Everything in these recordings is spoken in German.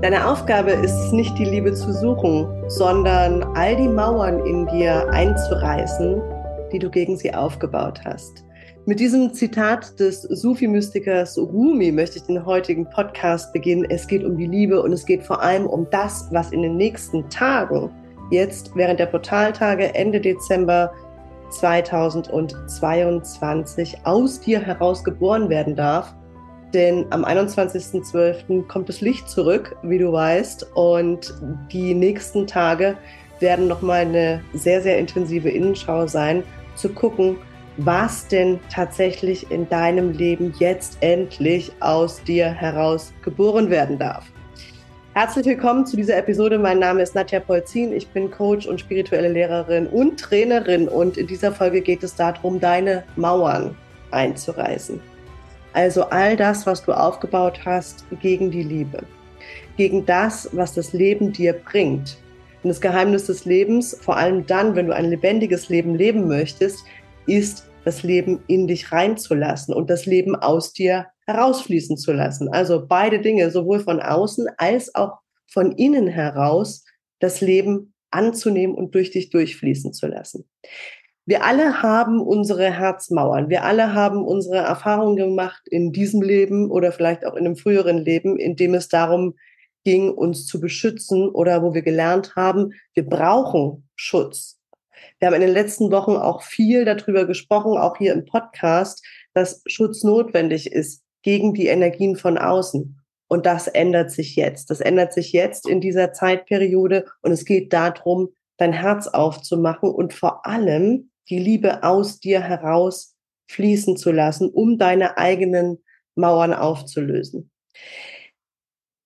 Deine Aufgabe ist es nicht, die Liebe zu suchen, sondern all die Mauern in dir einzureißen, die du gegen sie aufgebaut hast. Mit diesem Zitat des Sufi-Mystikers Rumi möchte ich den heutigen Podcast beginnen. Es geht um die Liebe und es geht vor allem um das, was in den nächsten Tagen, jetzt während der Portaltage Ende Dezember 2022 aus dir heraus geboren werden darf denn am 21.12. kommt das Licht zurück, wie du weißt. Und die nächsten Tage werden nochmal eine sehr, sehr intensive Innenschau sein, zu gucken, was denn tatsächlich in deinem Leben jetzt endlich aus dir heraus geboren werden darf. Herzlich willkommen zu dieser Episode. Mein Name ist Nadja Polzin. Ich bin Coach und spirituelle Lehrerin und Trainerin. Und in dieser Folge geht es darum, deine Mauern einzureißen. Also all das, was du aufgebaut hast, gegen die Liebe, gegen das, was das Leben dir bringt. Und das Geheimnis des Lebens, vor allem dann, wenn du ein lebendiges Leben leben möchtest, ist das Leben in dich reinzulassen und das Leben aus dir herausfließen zu lassen. Also beide Dinge, sowohl von außen als auch von innen heraus, das Leben anzunehmen und durch dich durchfließen zu lassen. Wir alle haben unsere Herzmauern. Wir alle haben unsere Erfahrungen gemacht in diesem Leben oder vielleicht auch in einem früheren Leben, in dem es darum ging, uns zu beschützen oder wo wir gelernt haben, wir brauchen Schutz. Wir haben in den letzten Wochen auch viel darüber gesprochen, auch hier im Podcast, dass Schutz notwendig ist gegen die Energien von außen. Und das ändert sich jetzt. Das ändert sich jetzt in dieser Zeitperiode. Und es geht darum, dein Herz aufzumachen und vor allem die Liebe aus dir heraus fließen zu lassen, um deine eigenen Mauern aufzulösen.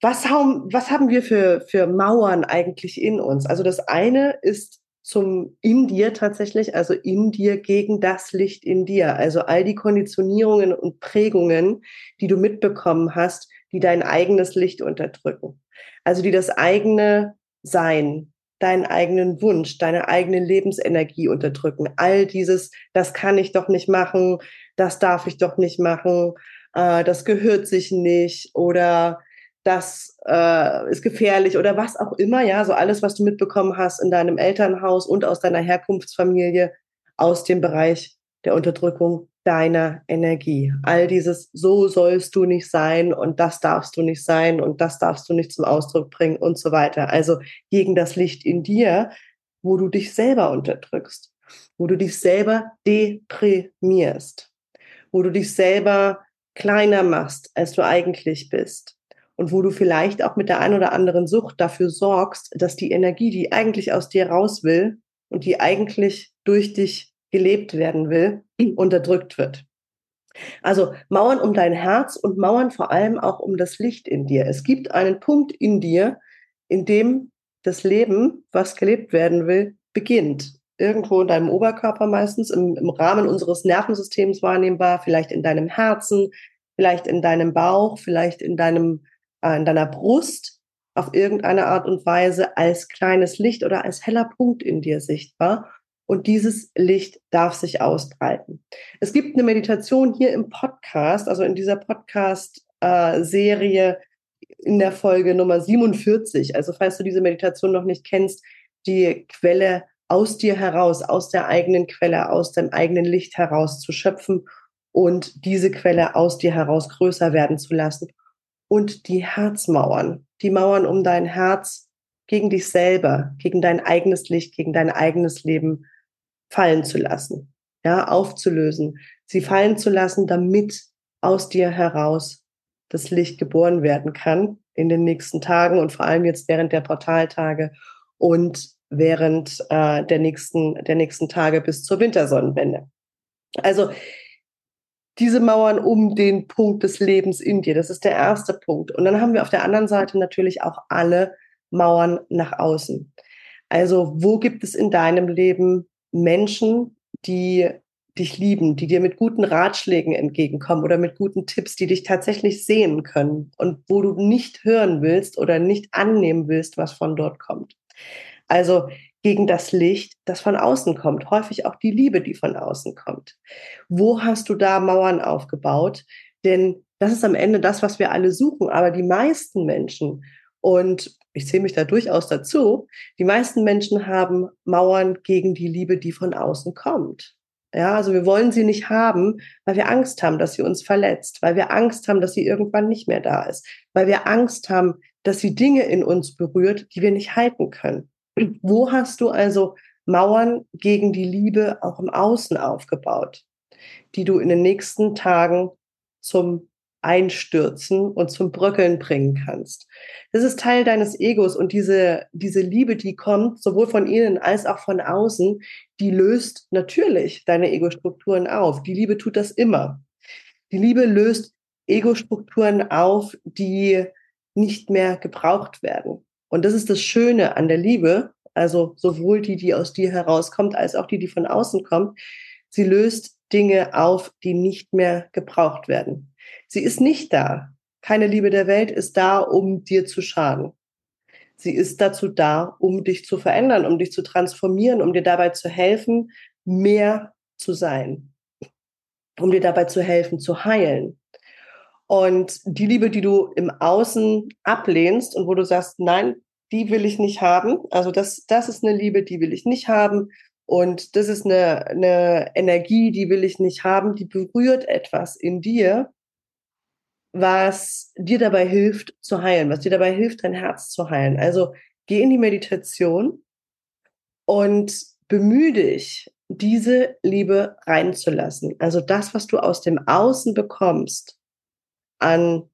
Was haben, was haben wir für, für Mauern eigentlich in uns? Also das eine ist zum in dir tatsächlich, also in dir gegen das Licht in dir. Also all die Konditionierungen und Prägungen, die du mitbekommen hast, die dein eigenes Licht unterdrücken. Also die das eigene Sein, deinen eigenen Wunsch, deine eigene Lebensenergie unterdrücken. All dieses, das kann ich doch nicht machen, das darf ich doch nicht machen, äh, das gehört sich nicht oder das äh, ist gefährlich oder was auch immer, ja, so alles, was du mitbekommen hast in deinem Elternhaus und aus deiner Herkunftsfamilie aus dem Bereich der Unterdrückung deiner Energie. All dieses, so sollst du nicht sein und das darfst du nicht sein und das darfst du nicht zum Ausdruck bringen und so weiter. Also gegen das Licht in dir, wo du dich selber unterdrückst, wo du dich selber deprimierst, wo du dich selber kleiner machst, als du eigentlich bist. Und wo du vielleicht auch mit der ein oder anderen Sucht dafür sorgst, dass die Energie, die eigentlich aus dir raus will und die eigentlich durch dich gelebt werden will, unterdrückt wird. Also Mauern um dein Herz und Mauern vor allem auch um das Licht in dir. Es gibt einen Punkt in dir, in dem das Leben, was gelebt werden will, beginnt. Irgendwo in deinem Oberkörper meistens, im, im Rahmen unseres Nervensystems wahrnehmbar, vielleicht in deinem Herzen, vielleicht in deinem Bauch, vielleicht in deinem, äh, in deiner Brust, auf irgendeine Art und Weise als kleines Licht oder als heller Punkt in dir sichtbar und dieses Licht darf sich ausbreiten. Es gibt eine Meditation hier im Podcast, also in dieser Podcast-Serie in der Folge Nummer 47. Also falls du diese Meditation noch nicht kennst, die Quelle aus dir heraus, aus der eigenen Quelle, aus dem eigenen Licht heraus zu schöpfen und diese Quelle aus dir heraus größer werden zu lassen. Und die Herzmauern, die Mauern um dein Herz gegen dich selber, gegen dein eigenes Licht, gegen dein eigenes Leben fallen zu lassen, ja, aufzulösen, sie fallen zu lassen, damit aus dir heraus das Licht geboren werden kann in den nächsten Tagen und vor allem jetzt während der Portaltage und während äh, der nächsten der nächsten Tage bis zur Wintersonnenwende. Also diese Mauern um den Punkt des Lebens in dir, das ist der erste Punkt. Und dann haben wir auf der anderen Seite natürlich auch alle Mauern nach außen. Also wo gibt es in deinem Leben Menschen, die dich lieben, die dir mit guten Ratschlägen entgegenkommen oder mit guten Tipps, die dich tatsächlich sehen können und wo du nicht hören willst oder nicht annehmen willst, was von dort kommt. Also gegen das Licht, das von außen kommt, häufig auch die Liebe, die von außen kommt. Wo hast du da Mauern aufgebaut? Denn das ist am Ende das, was wir alle suchen. Aber die meisten Menschen Und ich zähle mich da durchaus dazu. Die meisten Menschen haben Mauern gegen die Liebe, die von außen kommt. Ja, also wir wollen sie nicht haben, weil wir Angst haben, dass sie uns verletzt, weil wir Angst haben, dass sie irgendwann nicht mehr da ist, weil wir Angst haben, dass sie Dinge in uns berührt, die wir nicht halten können. Wo hast du also Mauern gegen die Liebe auch im Außen aufgebaut, die du in den nächsten Tagen zum Einstürzen und zum Bröckeln bringen kannst. Das ist Teil deines Egos und diese, diese Liebe, die kommt, sowohl von innen als auch von außen, die löst natürlich deine Ego-Strukturen auf. Die Liebe tut das immer. Die Liebe löst Ego-Strukturen auf, die nicht mehr gebraucht werden. Und das ist das Schöne an der Liebe, also sowohl die, die aus dir herauskommt, als auch die, die von außen kommt. Sie löst Dinge auf, die nicht mehr gebraucht werden. Sie ist nicht da. Keine Liebe der Welt ist da, um dir zu schaden. Sie ist dazu da, um dich zu verändern, um dich zu transformieren, um dir dabei zu helfen, mehr zu sein, um dir dabei zu helfen, zu heilen. Und die Liebe, die du im Außen ablehnst und wo du sagst, nein, die will ich nicht haben. Also das, das ist eine Liebe, die will ich nicht haben. Und das ist eine, eine Energie, die will ich nicht haben. Die berührt etwas in dir, was dir dabei hilft zu heilen, was dir dabei hilft, dein Herz zu heilen. Also geh in die Meditation und bemühe dich, diese Liebe reinzulassen. Also das, was du aus dem Außen bekommst, an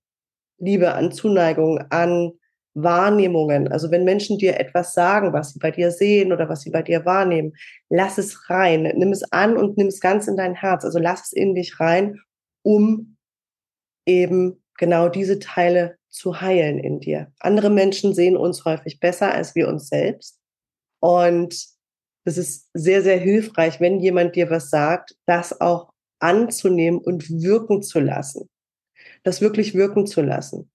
Liebe, an Zuneigung, an Wahrnehmungen. Also wenn Menschen dir etwas sagen, was sie bei dir sehen oder was sie bei dir wahrnehmen, lass es rein, nimm es an und nimm es ganz in dein Herz. Also lass es in dich rein, um eben genau diese Teile zu heilen in dir. Andere Menschen sehen uns häufig besser als wir uns selbst. Und es ist sehr, sehr hilfreich, wenn jemand dir was sagt, das auch anzunehmen und wirken zu lassen. Das wirklich wirken zu lassen.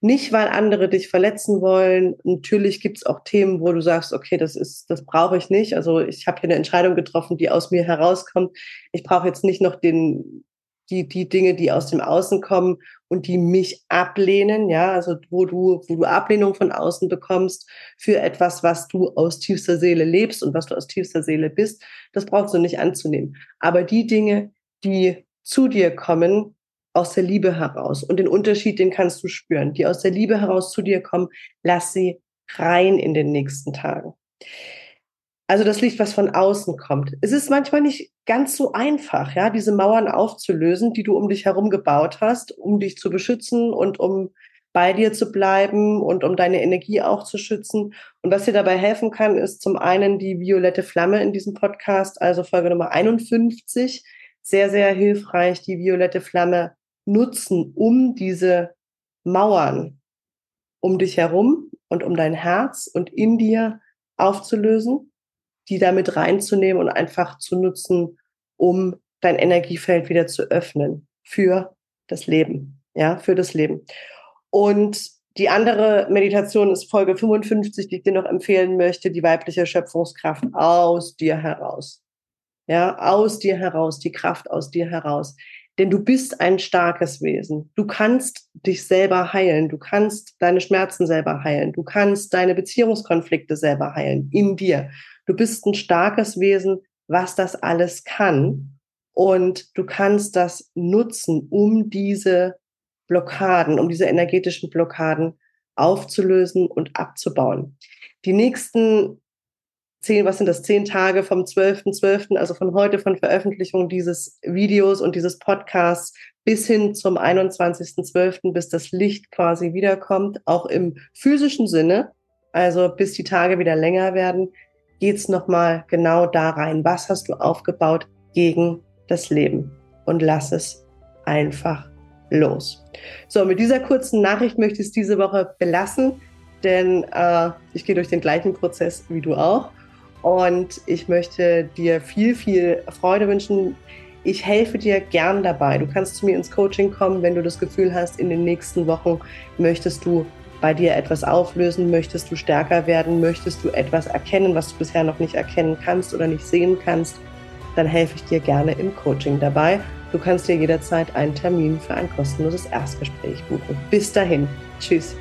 Nicht, weil andere dich verletzen wollen. Natürlich gibt es auch Themen, wo du sagst, okay, das ist, das brauche ich nicht. Also ich habe hier eine Entscheidung getroffen, die aus mir herauskommt. Ich brauche jetzt nicht noch den, die, die Dinge, die aus dem Außen kommen und die mich ablehnen, ja, also wo du, wo du Ablehnung von außen bekommst für etwas, was du aus tiefster Seele lebst und was du aus tiefster Seele bist, das brauchst du nicht anzunehmen. Aber die Dinge, die zu dir kommen, aus der Liebe heraus. Und den Unterschied, den kannst du spüren. Die aus der Liebe heraus zu dir kommen, lass sie rein in den nächsten Tagen. Also das Licht, was von außen kommt. Es ist manchmal nicht ganz so einfach, ja, diese Mauern aufzulösen, die du um dich herum gebaut hast, um dich zu beschützen und um bei dir zu bleiben und um deine Energie auch zu schützen. Und was dir dabei helfen kann, ist zum einen die violette Flamme in diesem Podcast, also Folge Nummer 51. Sehr, sehr hilfreich, die violette Flamme nutzen, um diese Mauern um dich herum und um dein Herz und in dir aufzulösen, die damit reinzunehmen und einfach zu nutzen, um dein Energiefeld wieder zu öffnen für das Leben, ja, für das Leben. Und die andere Meditation ist Folge 55, die ich dir noch empfehlen möchte, die weibliche Schöpfungskraft aus dir heraus. Ja, aus dir heraus, die Kraft aus dir heraus. Denn du bist ein starkes Wesen. Du kannst dich selber heilen. Du kannst deine Schmerzen selber heilen. Du kannst deine Beziehungskonflikte selber heilen in dir. Du bist ein starkes Wesen, was das alles kann. Und du kannst das nutzen, um diese Blockaden, um diese energetischen Blockaden aufzulösen und abzubauen. Die nächsten zehn, was sind das, zehn Tage vom 12.12., .12., also von heute, von Veröffentlichung dieses Videos und dieses Podcasts bis hin zum 21.12., bis das Licht quasi wiederkommt, auch im physischen Sinne, also bis die Tage wieder länger werden, geht's nochmal genau da rein. Was hast du aufgebaut gegen das Leben? Und lass es einfach los. So, mit dieser kurzen Nachricht möchte ich es diese Woche belassen, denn äh, ich gehe durch den gleichen Prozess wie du auch. Und ich möchte dir viel, viel Freude wünschen. Ich helfe dir gern dabei. Du kannst zu mir ins Coaching kommen, wenn du das Gefühl hast, in den nächsten Wochen möchtest du bei dir etwas auflösen, möchtest du stärker werden, möchtest du etwas erkennen, was du bisher noch nicht erkennen kannst oder nicht sehen kannst, dann helfe ich dir gerne im Coaching dabei. Du kannst dir jederzeit einen Termin für ein kostenloses Erstgespräch buchen. Bis dahin. Tschüss.